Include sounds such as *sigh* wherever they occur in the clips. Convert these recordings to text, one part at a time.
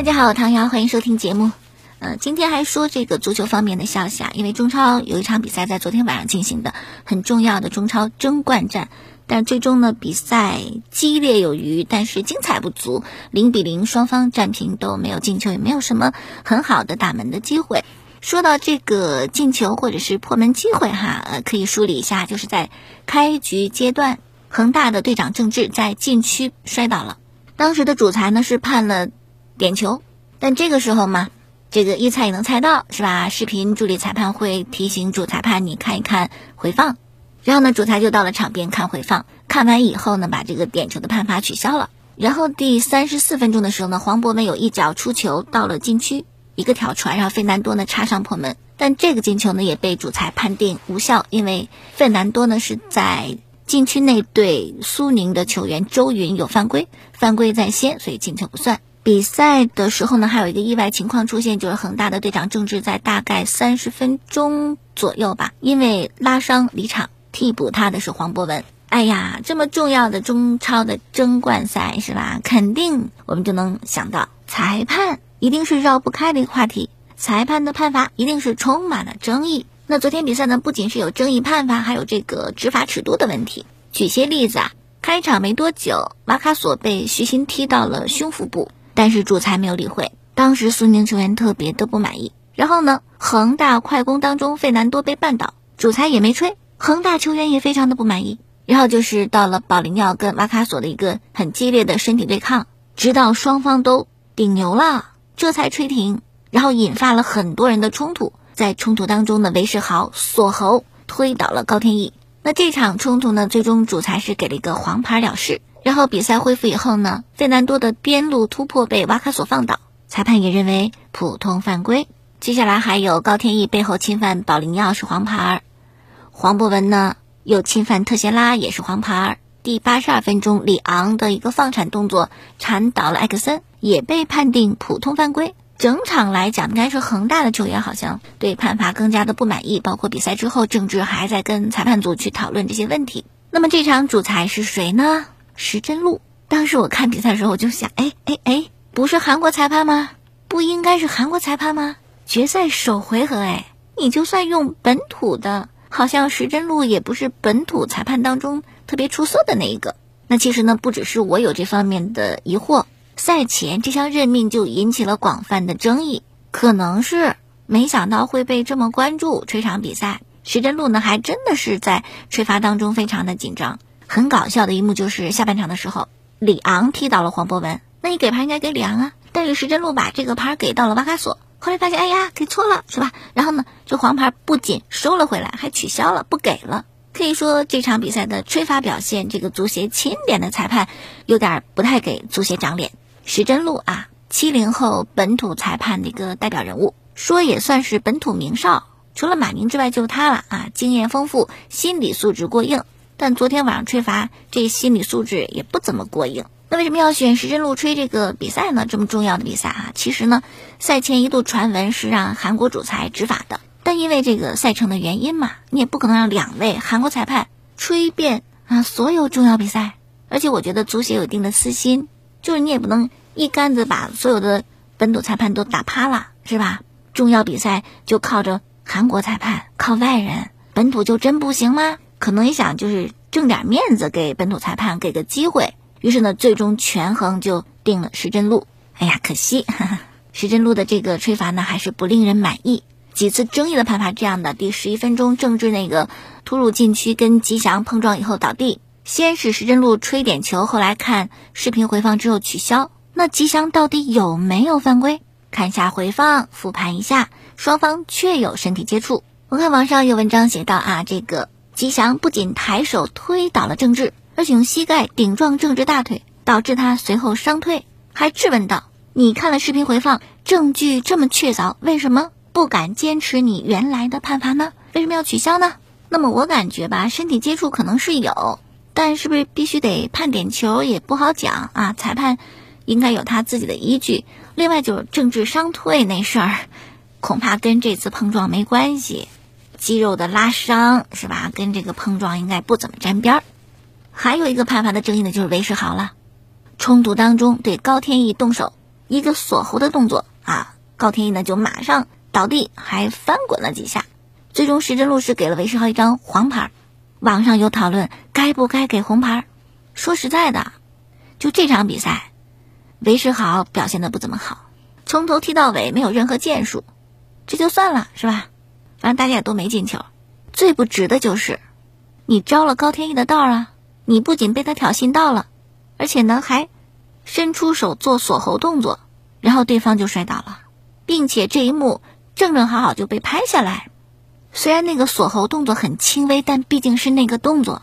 大家好，我唐瑶，欢迎收听节目。呃，今天还说这个足球方面的消息啊，因为中超有一场比赛在昨天晚上进行的，很重要的中超争冠战，但最终呢比赛激烈有余，但是精彩不足，零比零，双方战平都没有进球，也没有什么很好的打门的机会。说到这个进球或者是破门机会哈，呃，可以梳理一下，就是在开局阶段，恒大的队长郑智在禁区摔倒了，当时的主裁呢是判了。点球，但这个时候嘛，这个一猜也能猜到是吧？视频助理裁判会提醒主裁判，你看一看回放。然后呢，主裁就到了场边看回放，看完以后呢，把这个点球的判罚取消了。然后第三十四分钟的时候呢，黄博文有一脚出球到了禁区，一个挑传，让费南多呢插上破门。但这个进球呢也被主裁判定无效，因为费南多呢是在禁区内对苏宁的球员周云有犯规，犯规在先，所以进球不算。比赛的时候呢，还有一个意外情况出现，就是恒大的队长郑智在大概三十分钟左右吧，因为拉伤离场，替补他的是黄博文。哎呀，这么重要的中超的争冠赛是吧？肯定我们就能想到，裁判一定是绕不开的一个话题，裁判的判罚一定是充满了争议。那昨天比赛呢，不仅是有争议判罚，还有这个执法尺度的问题。举些例子啊，开场没多久，马卡索被徐新踢到了胸腹部。但是主裁没有理会，当时苏宁球员特别的不满意。然后呢，恒大快攻当中费南多被绊倒，主裁也没吹，恒大球员也非常的不满意。然后就是到了保利尼奥跟瓦卡索的一个很激烈的身体对抗，直到双方都顶牛了，这才吹停。然后引发了很多人的冲突，在冲突当中呢，韦世豪锁喉推倒了高天意。那这场冲突呢，最终主裁是给了一个黄牌了事。然后比赛恢复以后呢，费南多的边路突破被瓦卡索放倒，裁判也认为普通犯规。接下来还有高天意背后侵犯保利尼奥是黄牌，黄博文呢又侵犯特谢拉也是黄牌。第八十二分钟，里昂的一个放铲动作铲倒了埃克森，也被判定普通犯规。整场来讲，应该是恒大的球员好像对判罚更加的不满意，包括比赛之后，郑智还在跟裁判组去讨论这些问题。那么这场主裁是谁呢？石真路，当时我看比赛的时候，我就想，哎哎哎，不是韩国裁判吗？不应该是韩国裁判吗？决赛首回合，哎，你就算用本土的，好像石真路也不是本土裁判当中特别出色的那一个。那其实呢，不只是我有这方面的疑惑，赛前这项任命就引起了广泛的争议，可能是没想到会被这么关注。这场比赛，石真路呢，还真的是在吹罚当中非常的紧张。很搞笑的一幕就是下半场的时候，里昂踢倒了黄博文，那你给牌应该给里昂啊，但是石真路把这个牌给到了瓦卡索，后来发现哎呀给错了是吧？然后呢，这黄牌不仅收了回来，还取消了，不给了。可以说这场比赛的吹罚表现，这个足协钦点的裁判有点不太给足协长脸。石真路啊，七零后本土裁判的一个代表人物，说也算是本土名哨，除了马宁之外就他了啊，经验丰富，心理素质过硬。但昨天晚上吹罚，这心理素质也不怎么过硬。那为什么要选时针路吹这个比赛呢？这么重要的比赛啊！其实呢，赛前一度传闻是让韩国主裁执法的，但因为这个赛程的原因嘛，你也不可能让两位韩国裁判吹遍啊所有重要比赛。而且我觉得足协有一定的私心，就是你也不能一竿子把所有的本土裁判都打趴了，是吧？重要比赛就靠着韩国裁判，靠外人，本土就真不行吗？可能也想就是挣点面子给本土裁判给个机会，于是呢，最终权衡就定了石真路。哎呀，可惜 *laughs* 石真路的这个吹罚呢还是不令人满意。几次争议的判罚，这样的第十一分钟郑智那个突入禁区跟吉祥碰撞以后倒地，先是石真路吹点球，后来看视频回放之后取消。那吉祥到底有没有犯规？看一下回放复盘一下，双方确有身体接触。我看网上有文章写到啊，这个。吉祥不仅抬手推倒了郑智，而且用膝盖顶撞郑智大腿，导致他随后伤退，还质问道：“你看了视频回放，证据这么确凿，为什么不敢坚持你原来的判罚呢？为什么要取消呢？”那么我感觉吧，身体接触可能是有，但是不是必须得判点球也不好讲啊。裁判应该有他自己的依据。另外就是郑智伤退那事儿，恐怕跟这次碰撞没关系。肌肉的拉伤是吧？跟这个碰撞应该不怎么沾边儿。还有一个判罚的争议呢，就是韦世豪了。冲突当中对高天意动手，一个锁喉的动作啊，高天意呢就马上倒地，还翻滚了几下。最终，石真路是给了韦世豪一张黄牌。网上有讨论该不该给红牌。说实在的，就这场比赛，韦世豪表现的不怎么好，从头踢到尾没有任何建树，这就算了是吧？反正大家也都没进球。最不值的就是，你招了高天意的道啊！你不仅被他挑衅到了，而且呢还伸出手做锁喉动作，然后对方就摔倒了，并且这一幕正正好好就被拍下来。虽然那个锁喉动作很轻微，但毕竟是那个动作。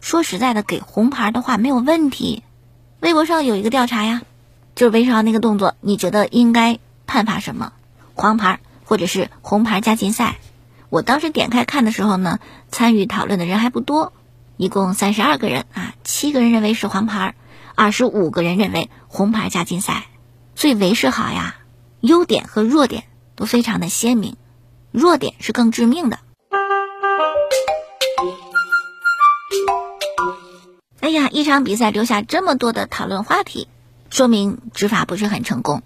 说实在的，给红牌的话没有问题。微博上有一个调查呀，就是韦少那个动作，你觉得应该判罚什么？黄牌或者是红牌加禁赛？我当时点开看的时候呢，参与讨论的人还不多，一共三十二个人啊，七个人认为是黄牌，二十五个人认为红牌加禁赛。所以韦世豪呀，优点和弱点都非常的鲜明。弱点是更致命的。哎呀，一场比赛留下这么多的讨论话题，说明执法不是很成功。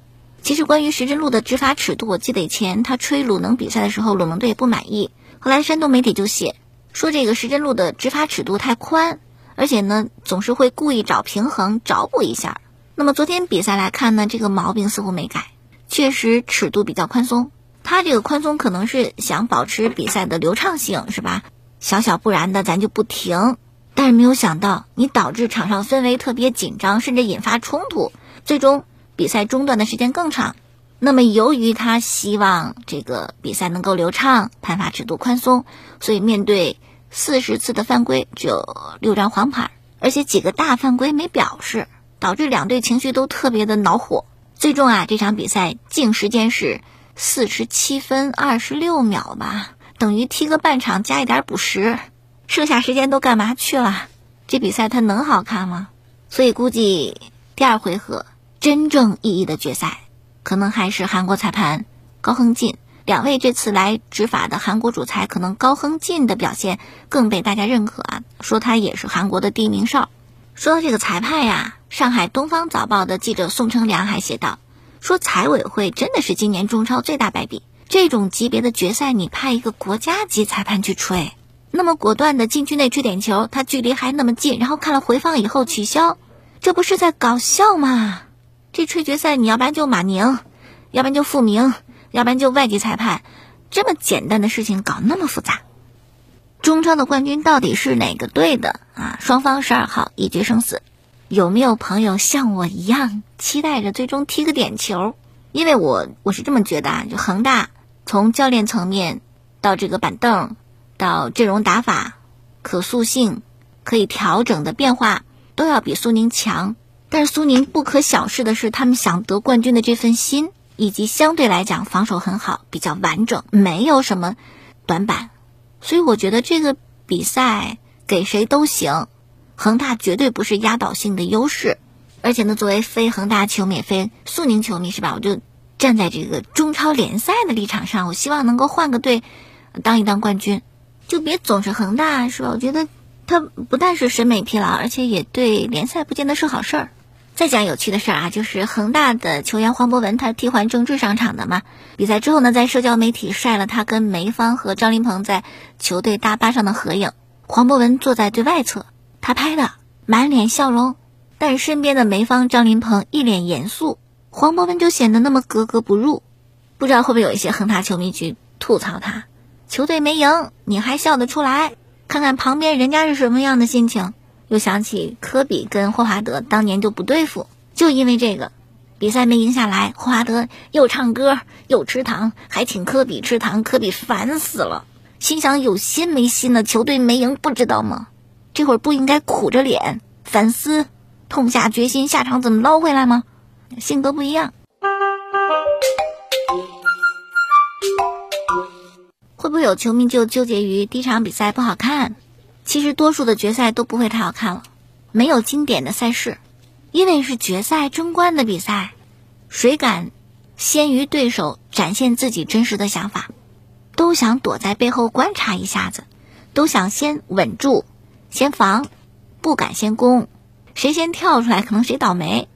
其实关于石真路的执法尺度，我记得以前他吹鲁能比赛的时候，鲁能队也不满意，后来山东媒体就写说这个石真路的执法尺度太宽，而且呢总是会故意找平衡找补一下。那么昨天比赛来看呢，这个毛病似乎没改，确实尺度比较宽松。他这个宽松可能是想保持比赛的流畅性，是吧？小小不然的，咱就不停。但是没有想到，你导致场上氛围特别紧张，甚至引发冲突，最终比赛中断的时间更长。那么，由于他希望这个比赛能够流畅，判罚尺度宽松，所以面对四十次的犯规，只有六张黄牌，而且几个大犯规没表示，导致两队情绪都特别的恼火。最终啊，这场比赛净时间是。四十七分二十六秒吧，等于踢个半场加一点补时，剩下时间都干嘛去了？这比赛它能好看吗？所以估计第二回合真正意义的决赛，可能还是韩国裁判高亨进。两位这次来执法的韩国主裁，可能高亨进的表现更被大家认可啊，说他也是韩国的第一名哨。说到这个裁判呀，上海东方早报的记者宋成良还写道。说财委会真的是今年中超最大败笔，这种级别的决赛你派一个国家级裁判去吹，那么果断的禁区内吹点球，他距离还那么近，然后看了回放以后取消，这不是在搞笑吗？这吹决赛你要不然就马宁，要不然就傅明，要不然就外籍裁判，这么简单的事情搞那么复杂，中超的冠军到底是哪个队的啊？双方十二号一决生死。有没有朋友像我一样期待着最终踢个点球？因为我我是这么觉得啊，就恒大从教练层面到这个板凳，到阵容打法、可塑性、可以调整的变化，都要比苏宁强。但是苏宁不可小视的是，他们想得冠军的这份心，以及相对来讲防守很好，比较完整，没有什么短板。所以我觉得这个比赛给谁都行。恒大绝对不是压倒性的优势，而且呢，作为非恒大球迷、非苏宁球迷，是吧？我就站在这个中超联赛的立场上，我希望能够换个队当一当冠军，就别总是恒大，是吧？我觉得他不但是审美疲劳，而且也对联赛不见得是好事儿。再讲有趣的事儿啊，就是恒大的球员黄博文，他替换郑智上场的嘛。比赛之后呢，在社交媒体晒了他跟梅芳和张琳芃在球队大巴上的合影，黄博文坐在最外侧。他拍的满脸笑容，但身边的梅芳、张琳芃一脸严肃，黄博文就显得那么格格不入。不知道会不会有一些恒大球迷去吐槽他，球队没赢你还笑得出来？看看旁边人家是什么样的心情。又想起科比跟霍华德当年就不对付，就因为这个，比赛没赢下来，霍华德又唱歌又吃糖，还请科比吃糖，科比烦死了，心想有心没心的，球队没赢不知道吗？这会儿不应该苦着脸反思，痛下决心，下场怎么捞回来吗？性格不一样，会不会有球迷就纠结于第一场比赛不好看？其实多数的决赛都不会太好看了，没有经典的赛事，因为是决赛争冠的比赛，谁敢先于对手展现自己真实的想法？都想躲在背后观察一下子，都想先稳住。先防，不敢先攻，谁先跳出来，可能谁倒霉。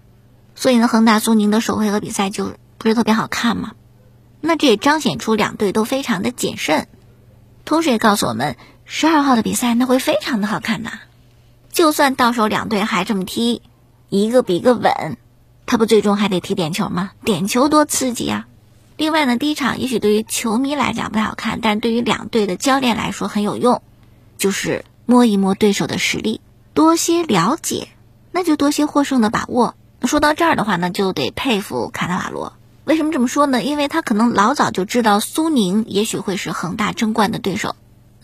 所以呢，恒大苏宁的首回合比赛就不是特别好看嘛。那这也彰显出两队都非常的谨慎，同时也告诉我们，十二号的比赛那会非常的好看呐。就算到时候两队还这么踢，一个比一个稳，他不最终还得踢点球吗？点球多刺激啊！另外呢，第一场也许对于球迷来讲不太好看，但对于两队的教练来说很有用，就是摸一摸对手的实力，多些了解，那就多些获胜的把握。说到这儿的话呢，就得佩服卡纳瓦罗。为什么这么说呢？因为他可能老早就知道苏宁也许会是恒大争冠的对手。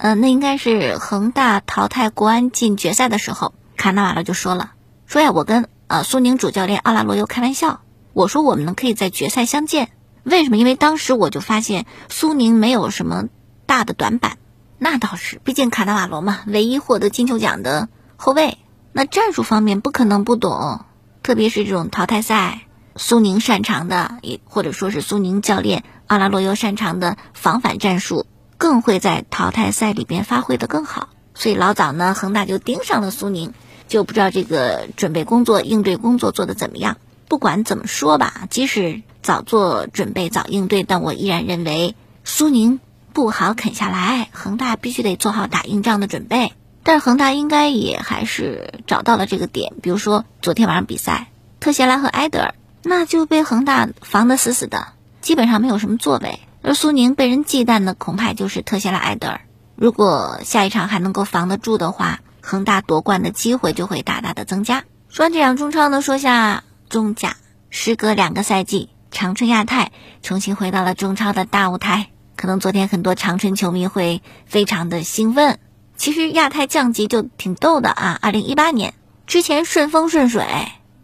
嗯，那应该是恒大淘汰国安进决赛的时候，卡纳瓦罗就说了：“说呀，我跟呃苏宁主教练奥拉罗尤开玩笑，我说我们呢可以在决赛相见。为什么？因为当时我就发现苏宁没有什么大的短板。那倒是，毕竟卡纳瓦罗嘛，唯一获得金球奖的后卫，那战术方面不可能不懂。特别是这种淘汰赛，苏宁擅长的，也或者说是苏宁教练奥拉罗尤擅长的防反战术。”更会在淘汰赛里边发挥的更好，所以老早呢，恒大就盯上了苏宁，就不知道这个准备工作、应对工作做得怎么样。不管怎么说吧，即使早做准备、早应对，但我依然认为苏宁不好啃下来，恒大必须得做好打硬仗的准备。但是恒大应该也还是找到了这个点，比如说昨天晚上比赛，特谢拉和埃德尔，那就被恒大防得死死的，基本上没有什么作为。而苏宁被人忌惮的恐怕就是特谢拉埃德尔。如果下一场还能够防得住的话，恒大夺冠的机会就会大大的增加。说完这场中超呢，说下中甲。时隔两个赛季，长春亚泰重新回到了中超的大舞台。可能昨天很多长春球迷会非常的兴奋。其实亚泰降级就挺逗的啊！二零一八年之前顺风顺水，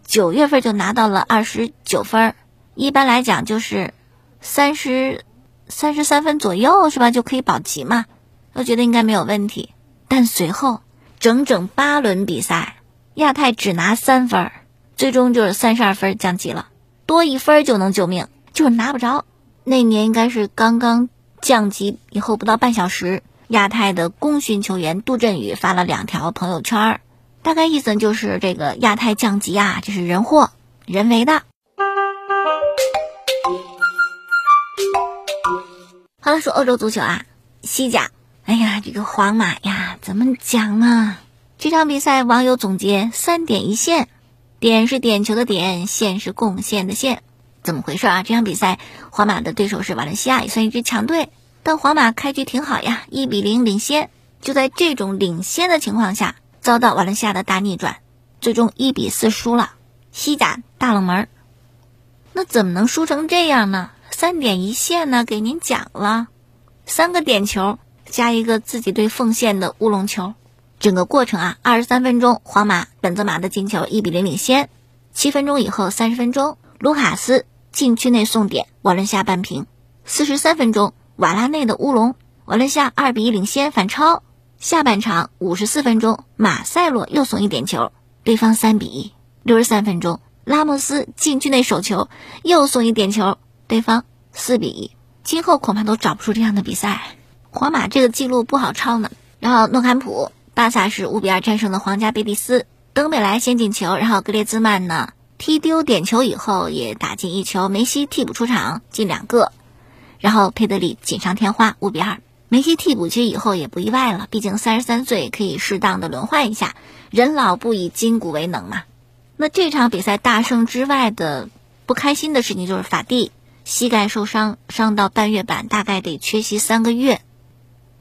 九月份就拿到了二十九分，一般来讲就是三十。三十三分左右是吧？就可以保级嘛？我觉得应该没有问题。但随后整整八轮比赛，亚太只拿三分，最终就是三十二分降级了，多一分就能救命，就是拿不着。那年应该是刚刚降级以后不到半小时，亚太的功勋球员杜振宇发了两条朋友圈，大概意思就是这个亚太降级啊，这是人祸，人为的。好了，说欧洲足球啊，西甲，哎呀，这个皇马呀，怎么讲呢？这场比赛网友总结三点一线，点是点球的点，线是贡献的线，怎么回事啊？这场比赛皇马的对手是瓦伦西亚，也算一支强队，但皇马开局挺好呀，一比零领先，就在这种领先的情况下，遭到瓦伦西亚的大逆转，最终一比四输了。西甲大冷门，那怎么能输成这样呢？三点一线呢，给您讲了，三个点球加一个自己队奉献的乌龙球，整个过程啊，二十三分钟，皇马本泽马的进球一比零领先，七分钟以后，三十分钟，卢卡斯禁区内送点，瓦伦西亚扳平，四十三分钟，瓦拉内的乌龙，瓦伦西亚二比一领先反超，下半场五十四分钟，马塞洛又送一点球，对方三比一，六十三分钟，拉莫斯禁区内手球又送一点球，对方。四比一，今后恐怕都找不出这样的比赛。皇马这个记录不好抄呢。然后诺坎普，巴萨是五比二战胜了皇家贝蒂斯，登贝莱先进球，然后格列兹曼呢踢丢点球以后也打进一球，梅西替补出场进两个，然后佩德里锦上添花五比二。梅西替补其实以后也不意外了，毕竟三十三岁可以适当的轮换一下，人老不以筋骨为能嘛。那这场比赛大胜之外的不开心的事情就是法蒂。膝盖受伤，伤到半月板，大概得缺席三个月。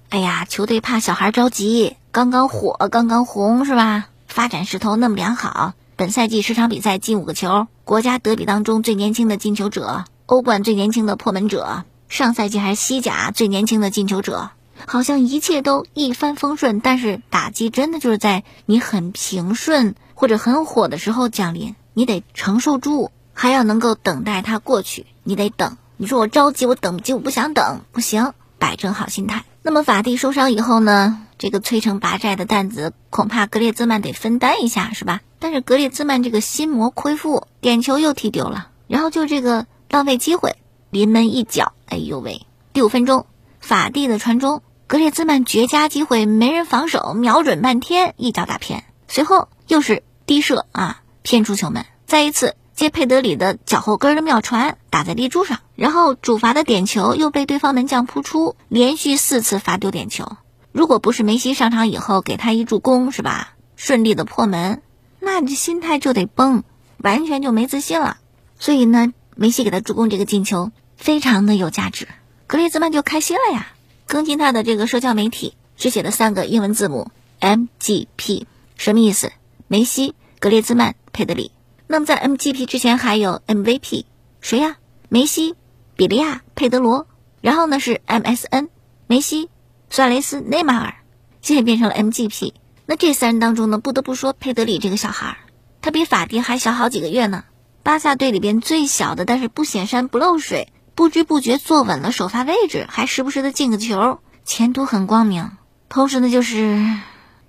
哎呀，球队怕小孩着急，刚刚火，刚刚红是吧？发展势头那么良好，本赛季十场比赛进五个球，国家德比当中最年轻的进球者，欧冠最年轻的破门者，上赛季还是西甲最年轻的进球者，好像一切都一帆风顺。但是打击真的就是在你很平顺或者很火的时候降临，你得承受住。还要能够等待它过去，你得等。你说我着急，我等不及，我不想等，不行，摆正好心态。那么法蒂受伤以后呢？这个摧城拔寨的担子，恐怕格列兹曼得分担一下，是吧？但是格列兹曼这个心魔恢复，点球又踢丢了，然后就这个浪费机会，临门一脚，哎呦喂！第五分钟，法蒂的传中，格列兹曼绝佳机会，没人防守，瞄准半天，一脚打偏。随后又是低射啊，偏出球门。再一次。接佩德里的脚后跟的妙传打在立柱上，然后主罚的点球又被对方门将扑出，连续四次罚丢点球。如果不是梅西上场以后给他一助攻，是吧？顺利的破门，那这心态就得崩，完全就没自信了。所以呢，梅西给他助攻这个进球非常的有价值，格列兹曼就开心了呀。更新他的这个社交媒体，只写了三个英文字母 MGP，什么意思？梅西、格列兹曼、佩德里。那么在 MGP 之前还有 MVP，谁呀？梅西、比利亚、佩德罗。然后呢是 MSN，梅西、苏亚雷斯、内马尔。现在变成了 MGP。那这三人当中呢，不得不说佩德里这个小孩儿，他比法迪还小好几个月呢。巴萨队里边最小的，但是不显山不漏水，不知不觉坐稳了首发位置，还时不时的进个球，前途很光明。同时呢，就是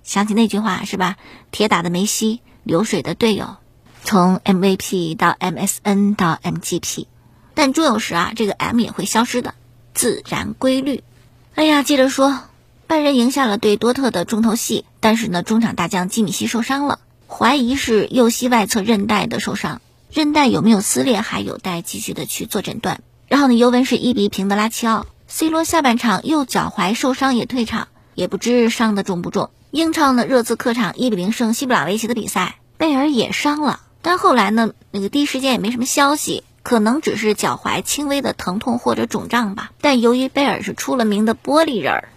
想起那句话是吧？铁打的梅西，流水的队友。从 MVP 到 MSN 到 MGP，但终有时啊，这个 M 也会消失的，自然规律。哎呀，接着说，拜仁赢下了对多特的重头戏，但是呢，中场大将基米希受伤了，怀疑是右膝外侧韧带的受伤，韧带有没有撕裂还有待继续的去做诊断。然后呢，尤文是一比平的拉齐奥，C 罗下半场右脚踝受伤也退场，也不知伤的重不重。英超呢，热刺客场一比零胜西布朗维奇的比赛，贝尔也伤了。但后来呢，那个第一时间也没什么消息，可能只是脚踝轻微的疼痛或者肿胀吧。但由于贝尔是出了名的玻璃人儿，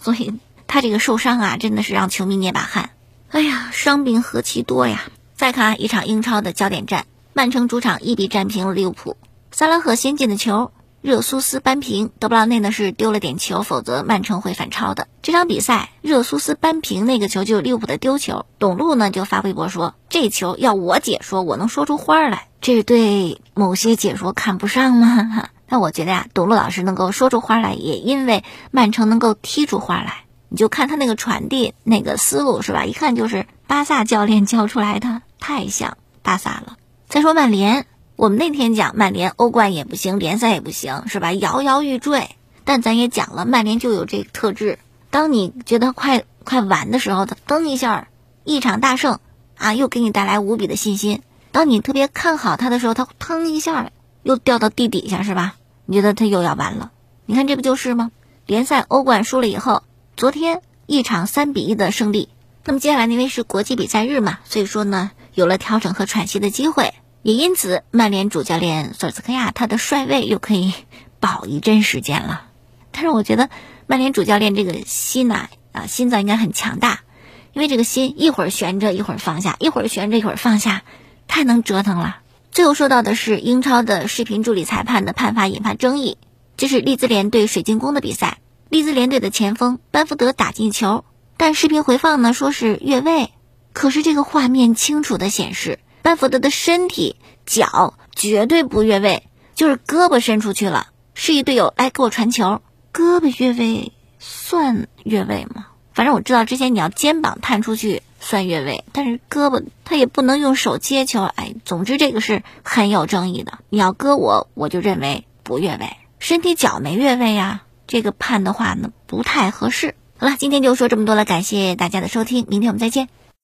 所以他这个受伤啊，真的是让球迷捏把汗。哎呀，伤病何其多呀！再看一场英超的焦点战，曼城主场一比战平了利物浦，萨拉赫先进的球。热苏斯扳平，德布劳内呢是丢了点球，否则曼城会反超的。这场比赛，热苏斯扳平那个球就是利物浦的丢球。董路呢就发微博说：“这球要我解说，我能说出花来。”这是对某些解说看不上吗？*laughs* 那我觉得呀，董路老师能够说出花来，也因为曼城能够踢出花来。你就看他那个传递那个思路是吧？一看就是巴萨教练教出来的，太像巴萨了。再说曼联。我们那天讲曼联欧冠也不行，联赛也不行，是吧？摇摇欲坠。但咱也讲了，曼联就有这个特质：当你觉得快快完的时候，他噔一下一场大胜啊，又给你带来无比的信心；当你特别看好他的时候，他腾一下又掉到地底下，是吧？你觉得他又要完了？你看这不就是吗？联赛欧冠输了以后，昨天一场三比一的胜利。那么接下来因为是国际比赛日嘛，所以说呢，有了调整和喘息的机会。也因此，曼联主教练索尔斯克亚他的帅位又可以保一阵时间了。*laughs* 但是我觉得曼联主教练这个心呐啊，心脏应该很强大，因为这个心一会儿悬着，一会儿放下，一会儿悬着，一会儿放下，太能折腾了。最后说到的是英超的视频助理裁判的判罚引发争议，这是利兹联对水晶宫的比赛，利兹联队的前锋班福德打进球，但视频回放呢说是越位，可是这个画面清楚的显示。班福德的身体脚绝对不越位，就是胳膊伸出去了，示意队友来给我传球。胳膊越位算越位吗？反正我知道之前你要肩膀探出去算越位，但是胳膊他也不能用手接球。哎，总之这个是很有争议的。你要搁我，我就认为不越位，身体脚没越位呀，这个判的话呢不太合适。好了，今天就说这么多了，感谢大家的收听，明天我们再见。